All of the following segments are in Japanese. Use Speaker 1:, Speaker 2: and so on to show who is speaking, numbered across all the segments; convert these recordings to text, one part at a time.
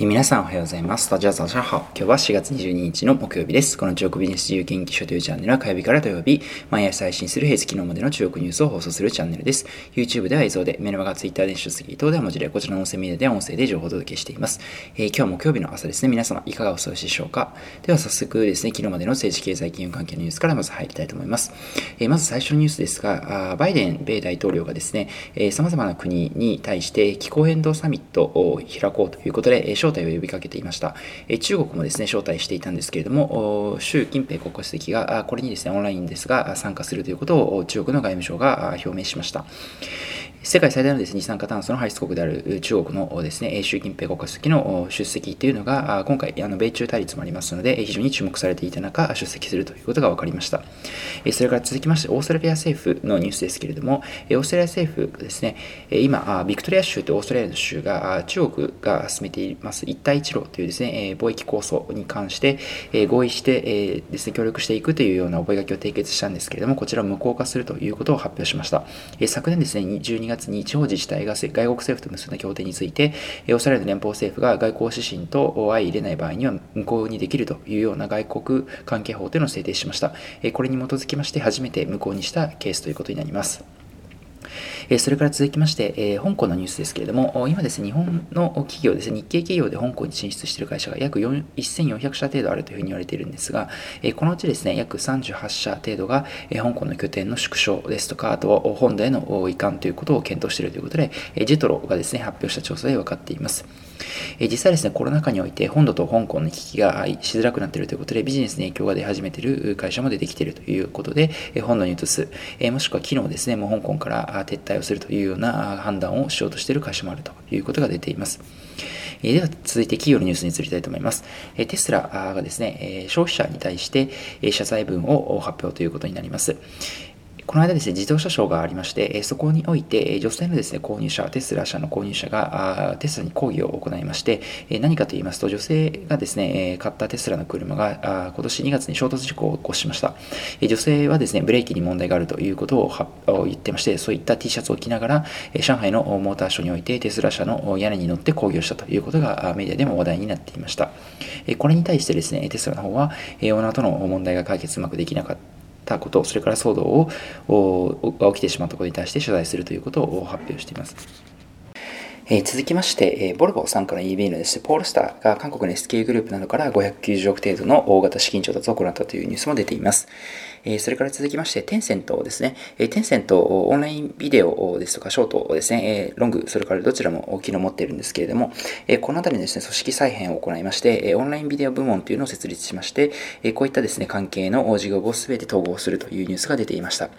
Speaker 1: 皆さんおはようございます。大家早上好。今日は4月22日の木曜日です。この中国ビジネス自由研究所というチャンネルは火曜日から土曜日、毎朝配信する平日昨日までの中国ニュースを放送するチャンネルです。YouTube では映像で、メルマガ Twitter で出席等では文字で、こちらの音声メディアでは音声で情報をお届けしています。えー、今日木曜日の朝ですね、皆様いかがお過ごしでしょうかでは早速ですね、昨日までの政治経済金融関係のニュースからまず入りたいと思います。えー、まず最初のニュースですが、あバイデン米大統領がですね、えー、様々な国に対して気候変動サミットを開こうということで、招待を呼びかけていま。した。え中国もですね、招待していたんですけれども、習近平国家主席がこれにですね、オンラインですが参加するということを中国の外務省が表明しました。世界最大のです、ね、二酸化炭素の排出国である中国のですね、習近平国家主席の出席というのが、今回、あの米中対立もありますので、非常に注目されていた中、出席するということが分かりました。それから続きまして、オーストラリア政府のニュースですけれども、オーストラリア政府ですね、今、ビクトリア州とオーストラリアの州が、中国が進めています一帯一路というですね、貿易構想に関して合意してですね、協力していくというような覚書を締結したんですけれども、こちらを無効化するということを発表しました。昨年ですね、12月月に地方自治体が外国政府と結んだ協定について、オーストラリアの連邦政府が外交指針と相入れない場合には無効にできるというような外国関係法というのを制定しました。これに基づきまして初めて無効にしたケースということになります。えそれから続きまして、え香港のニュースですけれども、今ですね、日本の企業ですね、日系企業で香港に進出している会社が約1400社程度あるというふうに言われているんですが、えこのうちですね、約38社程度が、え香港の拠点の縮小ですとか、あとは本土への移管ということを検討しているということで、えジェトロがですね、発表した調査で分かっています。え実際ですね、コロナ禍において本土と香港の行き来がしづらくなっているということで、ビジネスに影響が出始めている会社も出てきているということで、え本土に移す、えもしくは昨日ですね、もう香港から撤退をするというような判断をしようとしている会社もあるということが出ています。えでは続いて企業のニュースに移りたいと思います。えテスラがですね、消費者に対して謝罪文を発表ということになります。この間ですね、自動車ショーがありまして、そこにおいて、女性のですね、購入者、テスラ社の購入者がテスラに抗議を行いまして、何かと言いますと、女性がですね、買ったテスラの車が今年2月に衝突事故を起こしました。女性はですね、ブレーキに問題があるということを言ってまして、そういった T シャツを着ながら、上海のモーターショーにおいてテスラ社の屋根に乗って抗議をしたということがメディアでも話題になっていました。これに対してですね、テスラの方は、オーナーとの問題が解決うまくできなかったたこと、それから騒動をが起きてしまったことに対して謝罪するということを発表しています。えー、続きまして、えー、ボルボ傘下の EB のですね、ポールスターが韓国の SK グループなどから590億程度の大型資金調達を行ったというニュースも出ています。えそれから続きまして、テンセントですね。えテンセントオンラインビデオですとか、ショートですね、えロング、それからどちらも機能を持っているんですけれども、えこのあたりのですね、組織再編を行いまして、えオンラインビデオ部門というのを設立しまして、えこういったですね、関係の事業部をすべて統合するというニュースが出ていました。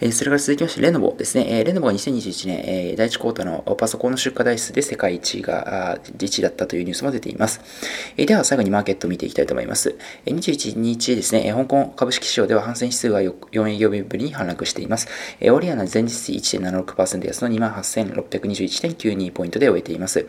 Speaker 1: えそれから続きまして、レノボですね。えレノボは2021年、え第1クォーターのパソコンの出荷台数で世界一が、1位だったというニュースも出ています。えでは最後にマーケットを見ていきたいと思います。え21日ですね、香港株式市場では反戦指数が4営業日ぶりに反落しています。えオリアナ前日比1.76%安の28,621.92ポイントで終えています。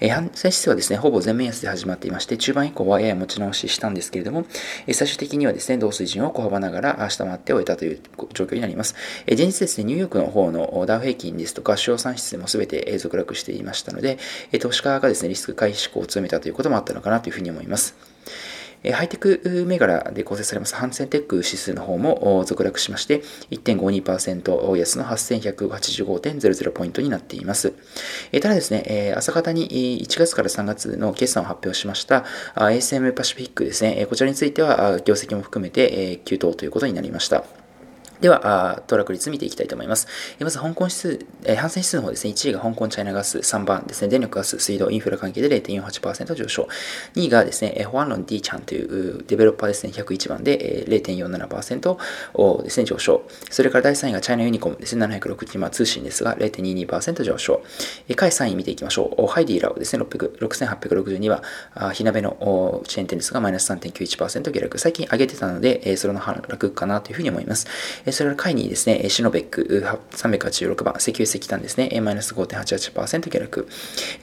Speaker 1: え反戦指数はですね、ほぼ全面安で始まっていまして、中盤以降はやや持ち直ししたんですけれども、え最終的にはですね、同水準を小幅ながら下回って終えたという状況になります。え前日ですね、ニューヨークの方のダウ平均ですとか、主要産出も全て続落していましたので、え投資家がですね、リスク回避志向を強めたということもあったのかなというふうに思います。ハイテク銘柄で構成されますハンセンテック指数の方も続落しまして、1.52%安の8185.00ポイントになっています。ただですね、朝方に1月から3月の決算を発表しました ASM パシフィックですね、こちらについては業績も含めて急騰ということになりました。では、トラック率見ていきたいと思います。まず、香港指数、えー、反戦指数の方ですね、1位が香港チャイナガス、3番ですね、電力ガス、水道、インフラ関係で0.48%上昇。2位がですね、ホアンロン D ちゃんというデベロッパーですね、101番で0.47%ですね、上昇。それから第3位がチャイナユニコムですね、760番通信ですが0.22%上昇。下位3位見ていきましょう。ハイディーラをですね、6862は、火鍋のチェーン店ですが、マイナス3.91%下落。最近上げてたので、それの反落かなというふうに思います。それから下位にですね、シノベック386番、石油石炭ですね、マイナス5.88%下落。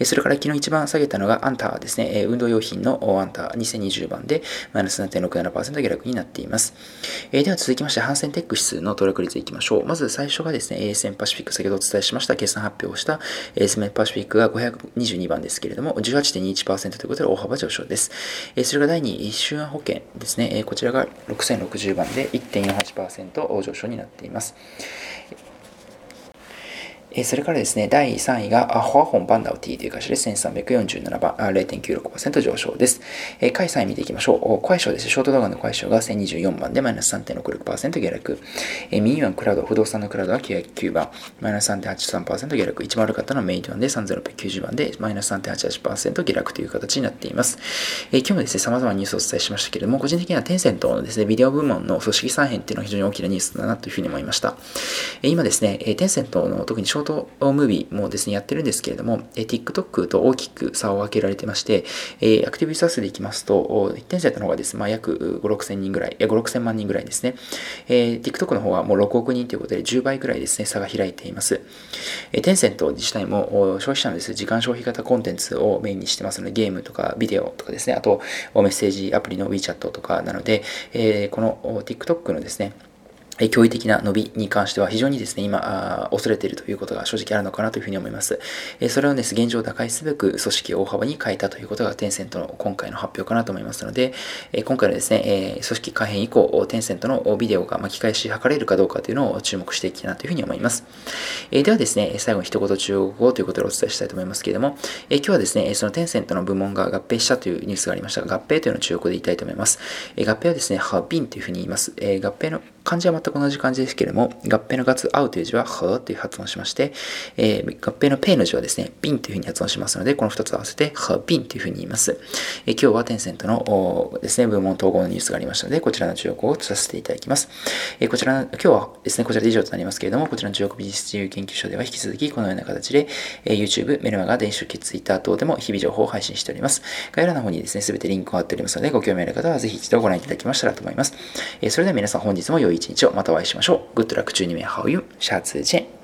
Speaker 1: それから昨日一番下げたのがアンターですね、運動用品のアンター2020番で、マイナス7.67%下落になっています。では続きまして、ハンセンテック指数の登録率いきましょう。まず最初がですね、ASM パシフィック、先ほどお伝えしました、決算発表をした ASM パシフィックが522番ですけれども、18.21%ということで大幅上昇です。それが第2位、週安保険ですね、こちらが6060番で1.48%上昇書になっています。えそれからですね、第3位が、ホアホンバンダウティという会社で1347番、0.96%上昇です。え下位3位見ていきましょう。快勝です。ねショート動画の快勝が1024番でマイナス3.66%下落。えミニワンクラウド、不動産のクラウドは909番、マイナス3.83%下落。一番悪かったのはメイトワンで3690番でマイナス3.88%下落という形になっています。え今日もですね、様々なニュースをお伝えしましたけれども、個人的にはテンセントのですね、ビデオ部門の組織再編っていうのは非常に大きなニュースだなというふうに思いました。え今ですね、テンセントの特にショートムービーもですね、やってるんですけれども、え TikTok と大きく差を分けられてまして、えアクティブユーザー数でいきますと、1点セットの方がですね、まあ、約5、6千人ぐらい、5、6千万人ぐらいですね。え TikTok の方はもう6億人ということで10倍ぐらいですね、差が開いています。えテンセント自体も消費者のです、ね、時間消費型コンテンツをメインにしてますので、ゲームとかビデオとかですね、あとメッセージアプリの WeChat とかなので、えこの TikTok のですね、驚異的な伸びに関しては非常にですね、今、恐れているということが正直あるのかなというふうに思います。それをです、ね現状を打開すべく組織を大幅に変えたということがテンセントの今回の発表かなと思いますので、今回のですね、組織改変以降、テンセントのビデオが巻き返し図れるかどうかというのを注目していきたいなというふうに思います。ではですね、最後に一言中国語ということでお伝えしたいと思いますけれども、今日はですね、そのテンセントの部門が合併したというニュースがありましたが、合併というのを中国で言いたいと思います。合併はですね、ハービンというふうに言います。合併の漢字は全く同じ漢字ですけれども、合併の月、合うという字は、はという発音しまして、えー、合併のペイの字はですね、ビンというふうに発音しますので、この2つ合わせて、はビンというふうに言います。えー、今日はテンセントのですね、部門統合のニュースがありましたので、こちらの中国語をさせていただきます。えー、こちらの、今日はですね、こちらで以上となりますけれども、こちらの中国美術自由研究所では引き続きこのような形で、え、YouTube、メルマガ、電子書籍、Twitter 等でも日々情報を配信しております。概要欄の方にですね、すべてリンクが貼っておりますので、ご興味ある方はぜひ一度ご覧いただきましたらと思います。え、それでは皆さん本日も良い一日をまたお会いしましょう。Good luck 12名好運，下次见。